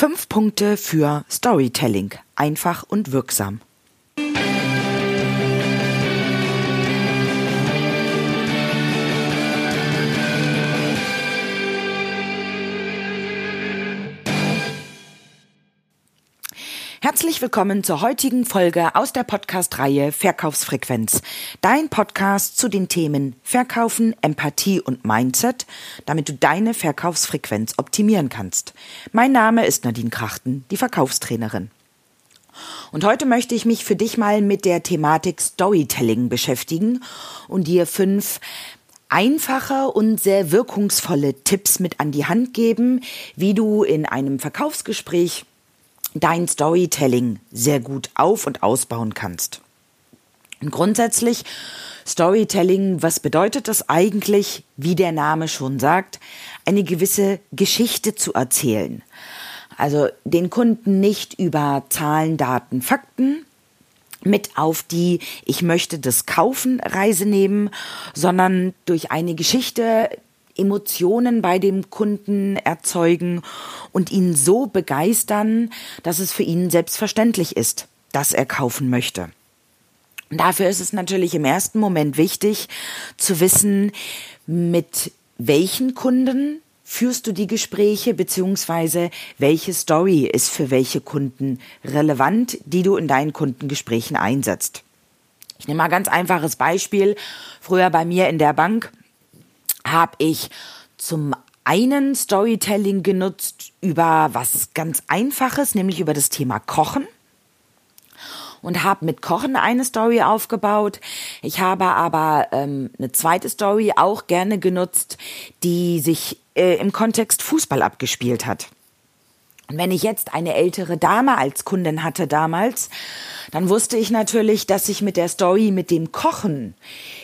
Fünf Punkte für Storytelling. Einfach und wirksam. Herzlich willkommen zur heutigen Folge aus der Podcast-Reihe Verkaufsfrequenz. Dein Podcast zu den Themen Verkaufen, Empathie und Mindset, damit du deine Verkaufsfrequenz optimieren kannst. Mein Name ist Nadine Krachten, die Verkaufstrainerin. Und heute möchte ich mich für dich mal mit der Thematik Storytelling beschäftigen und dir fünf einfache und sehr wirkungsvolle Tipps mit an die Hand geben, wie du in einem Verkaufsgespräch dein Storytelling sehr gut auf und ausbauen kannst. Und grundsätzlich Storytelling, was bedeutet das eigentlich, wie der Name schon sagt, eine gewisse Geschichte zu erzählen. Also den Kunden nicht über Zahlen, Daten, Fakten mit auf die Ich möchte das kaufen Reise nehmen, sondern durch eine Geschichte Emotionen bei dem Kunden erzeugen und ihn so begeistern, dass es für ihn selbstverständlich ist, dass er kaufen möchte. dafür ist es natürlich im ersten Moment wichtig zu wissen, mit welchen Kunden führst du die Gespräche beziehungsweise welche Story ist für welche Kunden relevant, die du in deinen Kundengesprächen einsetzt. Ich nehme mal ein ganz einfaches Beispiel. Früher bei mir in der Bank habe ich zum einen Storytelling genutzt über was ganz Einfaches, nämlich über das Thema Kochen und habe mit Kochen eine Story aufgebaut. Ich habe aber ähm, eine zweite Story auch gerne genutzt, die sich äh, im Kontext Fußball abgespielt hat. Und wenn ich jetzt eine ältere Dame als Kundin hatte damals, dann wusste ich natürlich, dass ich mit der Story mit dem Kochen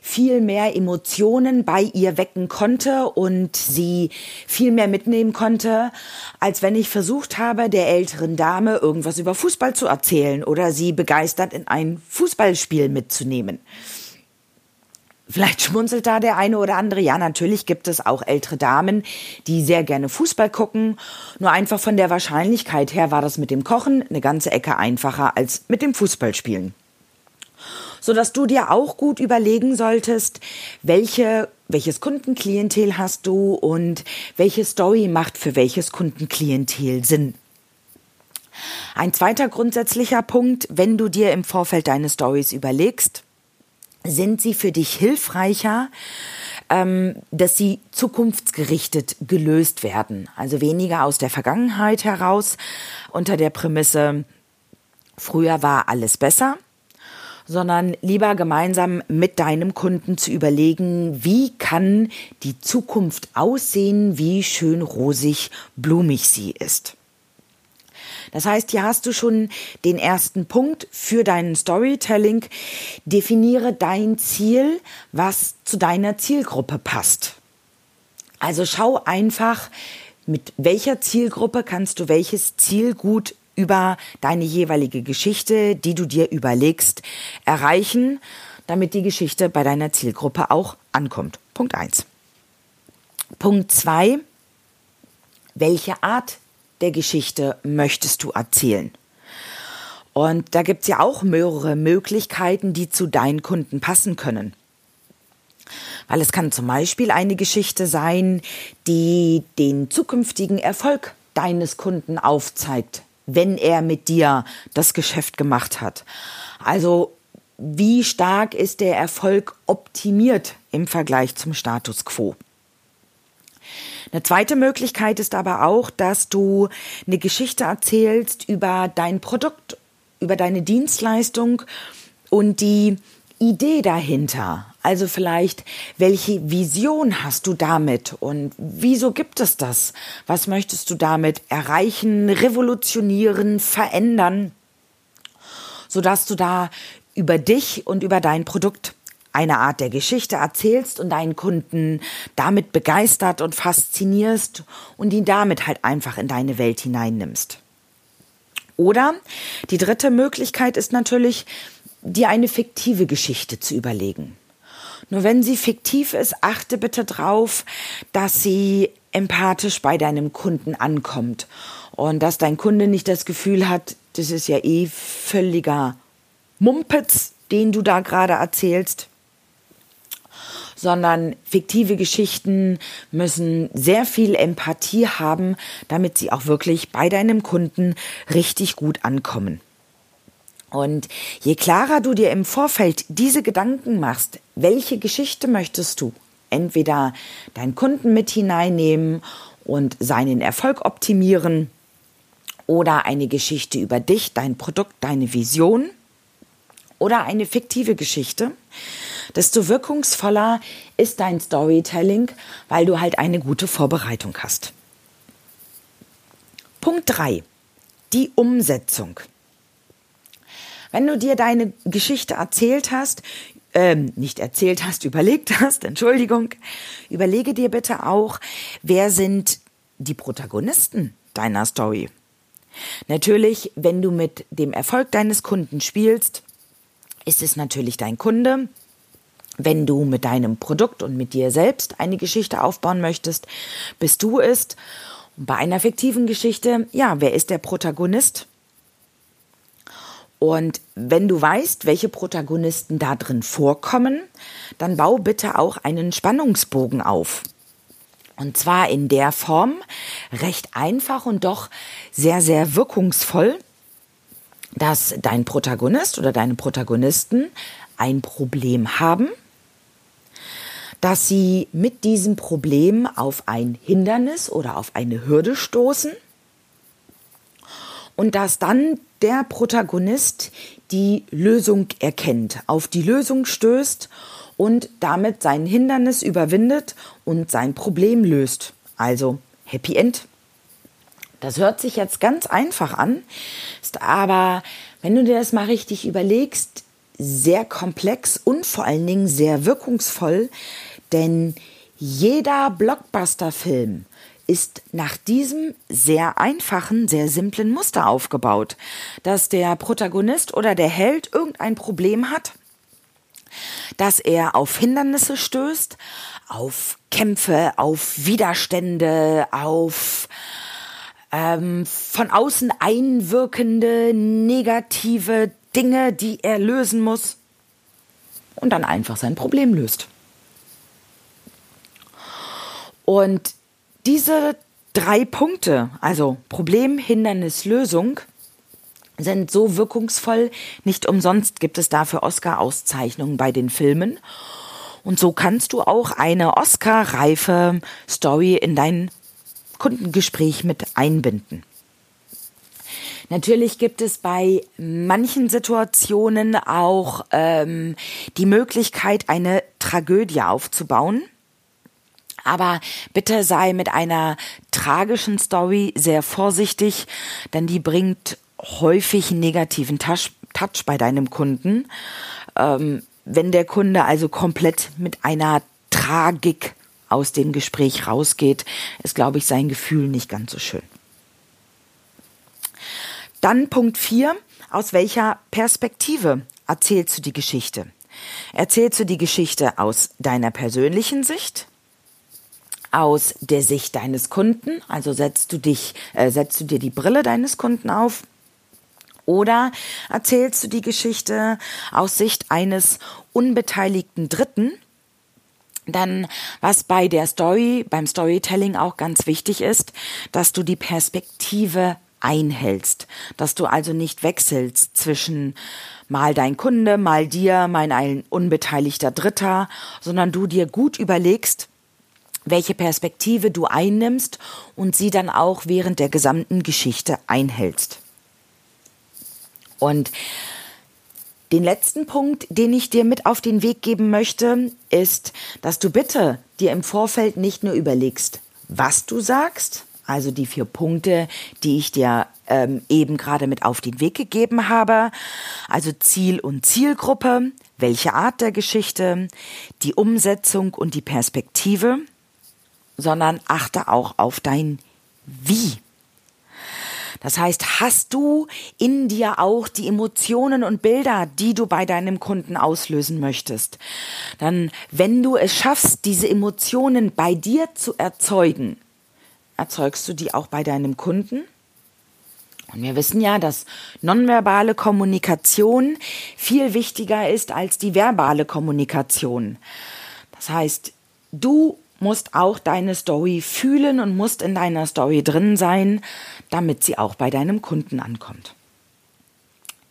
viel mehr Emotionen bei ihr wecken konnte und sie viel mehr mitnehmen konnte, als wenn ich versucht habe, der älteren Dame irgendwas über Fußball zu erzählen oder sie begeistert in ein Fußballspiel mitzunehmen. Vielleicht schmunzelt da der eine oder andere. Ja, natürlich gibt es auch ältere Damen, die sehr gerne Fußball gucken. Nur einfach von der Wahrscheinlichkeit her war das mit dem Kochen eine ganze Ecke einfacher als mit dem Fußballspielen. Sodass du dir auch gut überlegen solltest, welche, welches Kundenklientel hast du und welche Story macht für welches Kundenklientel Sinn. Ein zweiter grundsätzlicher Punkt, wenn du dir im Vorfeld deine Stories überlegst, sind sie für dich hilfreicher, ähm, dass sie zukunftsgerichtet gelöst werden. Also weniger aus der Vergangenheit heraus unter der Prämisse, früher war alles besser, sondern lieber gemeinsam mit deinem Kunden zu überlegen, wie kann die Zukunft aussehen, wie schön rosig, blumig sie ist. Das heißt, hier hast du schon den ersten Punkt für deinen Storytelling. Definiere dein Ziel, was zu deiner Zielgruppe passt. Also schau einfach, mit welcher Zielgruppe kannst du welches Ziel gut über deine jeweilige Geschichte, die du dir überlegst, erreichen, damit die Geschichte bei deiner Zielgruppe auch ankommt. Punkt eins. Punkt zwei: Welche Art der Geschichte möchtest du erzählen? Und da gibt's ja auch mehrere Möglichkeiten, die zu deinen Kunden passen können. Weil es kann zum Beispiel eine Geschichte sein, die den zukünftigen Erfolg deines Kunden aufzeigt, wenn er mit dir das Geschäft gemacht hat. Also wie stark ist der Erfolg optimiert im Vergleich zum Status quo? Eine zweite Möglichkeit ist aber auch, dass du eine Geschichte erzählst über dein Produkt, über deine Dienstleistung und die Idee dahinter. Also vielleicht, welche Vision hast du damit und wieso gibt es das? Was möchtest du damit erreichen, revolutionieren, verändern, sodass du da über dich und über dein Produkt eine Art der Geschichte erzählst und deinen Kunden damit begeistert und faszinierst und ihn damit halt einfach in deine Welt hineinnimmst. Oder die dritte Möglichkeit ist natürlich, dir eine fiktive Geschichte zu überlegen. Nur wenn sie fiktiv ist, achte bitte drauf, dass sie empathisch bei deinem Kunden ankommt Und dass dein Kunde nicht das Gefühl hat, das ist ja eh völliger Mumpitz, den du da gerade erzählst, sondern fiktive Geschichten müssen sehr viel Empathie haben, damit sie auch wirklich bei deinem Kunden richtig gut ankommen. Und je klarer du dir im Vorfeld diese Gedanken machst, welche Geschichte möchtest du, entweder deinen Kunden mit hineinnehmen und seinen Erfolg optimieren oder eine Geschichte über dich, dein Produkt, deine Vision oder eine fiktive Geschichte, desto wirkungsvoller ist dein Storytelling, weil du halt eine gute Vorbereitung hast. Punkt 3. Die Umsetzung. Wenn du dir deine Geschichte erzählt hast, ähm, nicht erzählt hast, überlegt hast, Entschuldigung, überlege dir bitte auch, wer sind die Protagonisten deiner Story. Natürlich, wenn du mit dem Erfolg deines Kunden spielst, ist es natürlich dein Kunde. Wenn du mit deinem Produkt und mit dir selbst eine Geschichte aufbauen möchtest, bist du es. Und bei einer fiktiven Geschichte, ja, wer ist der Protagonist? Und wenn du weißt, welche Protagonisten da drin vorkommen, dann bau bitte auch einen Spannungsbogen auf. Und zwar in der Form recht einfach und doch sehr, sehr wirkungsvoll, dass dein Protagonist oder deine Protagonisten ein Problem haben, dass sie mit diesem Problem auf ein Hindernis oder auf eine Hürde stoßen und dass dann der Protagonist die Lösung erkennt, auf die Lösung stößt und damit sein Hindernis überwindet und sein Problem löst. Also Happy End. Das hört sich jetzt ganz einfach an, ist aber, wenn du dir das mal richtig überlegst, sehr komplex und vor allen Dingen sehr wirkungsvoll, denn jeder Blockbuster-Film ist nach diesem sehr einfachen, sehr simplen Muster aufgebaut, dass der Protagonist oder der Held irgendein Problem hat, dass er auf Hindernisse stößt, auf Kämpfe, auf Widerstände, auf ähm, von außen einwirkende negative Dinge, die er lösen muss und dann einfach sein Problem löst. Und diese drei Punkte, also Problem, Hindernis, Lösung, sind so wirkungsvoll. Nicht umsonst gibt es dafür Oscar-Auszeichnungen bei den Filmen. Und so kannst du auch eine Oscar-reife Story in dein Kundengespräch mit einbinden. Natürlich gibt es bei manchen Situationen auch ähm, die Möglichkeit, eine Tragödie aufzubauen. Aber bitte sei mit einer tragischen Story sehr vorsichtig, denn die bringt häufig einen negativen Touch, Touch bei deinem Kunden. Ähm, wenn der Kunde also komplett mit einer Tragik aus dem Gespräch rausgeht, ist, glaube ich, sein Gefühl nicht ganz so schön. Dann Punkt 4. Aus welcher Perspektive erzählst du die Geschichte? Erzählst du die Geschichte aus deiner persönlichen Sicht? Aus der Sicht deines Kunden, also setzt du dich, äh, setzt du dir die Brille deines Kunden auf oder erzählst du die Geschichte aus Sicht eines unbeteiligten Dritten? Dann, was bei der Story, beim Storytelling auch ganz wichtig ist, dass du die Perspektive einhältst, dass du also nicht wechselst zwischen mal dein Kunde, mal dir, mal ein unbeteiligter Dritter, sondern du dir gut überlegst, welche Perspektive du einnimmst und sie dann auch während der gesamten Geschichte einhältst. Und den letzten Punkt, den ich dir mit auf den Weg geben möchte, ist, dass du bitte dir im Vorfeld nicht nur überlegst, was du sagst, also die vier Punkte, die ich dir ähm, eben gerade mit auf den Weg gegeben habe, also Ziel und Zielgruppe, welche Art der Geschichte, die Umsetzung und die Perspektive, sondern achte auch auf dein Wie. Das heißt, hast du in dir auch die Emotionen und Bilder, die du bei deinem Kunden auslösen möchtest? Dann, wenn du es schaffst, diese Emotionen bei dir zu erzeugen, erzeugst du die auch bei deinem Kunden? Und wir wissen ja, dass nonverbale Kommunikation viel wichtiger ist als die verbale Kommunikation. Das heißt, du musst auch deine Story fühlen und musst in deiner Story drin sein, damit sie auch bei deinem Kunden ankommt.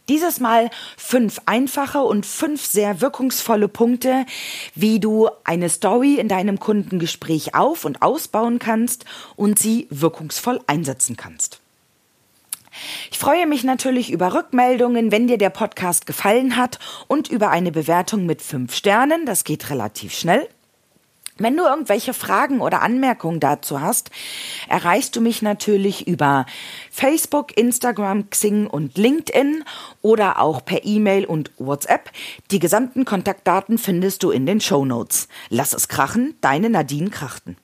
Dieses Mal fünf einfache und fünf sehr wirkungsvolle Punkte, wie du eine Story in deinem Kundengespräch auf- und ausbauen kannst und sie wirkungsvoll einsetzen kannst. Ich freue mich natürlich über Rückmeldungen, wenn dir der Podcast gefallen hat und über eine Bewertung mit fünf Sternen. Das geht relativ schnell. Wenn du irgendwelche Fragen oder Anmerkungen dazu hast, erreichst du mich natürlich über Facebook, Instagram, Xing und LinkedIn oder auch per E-Mail und WhatsApp. Die gesamten Kontaktdaten findest du in den Show Notes. Lass es krachen, deine Nadine Krachten.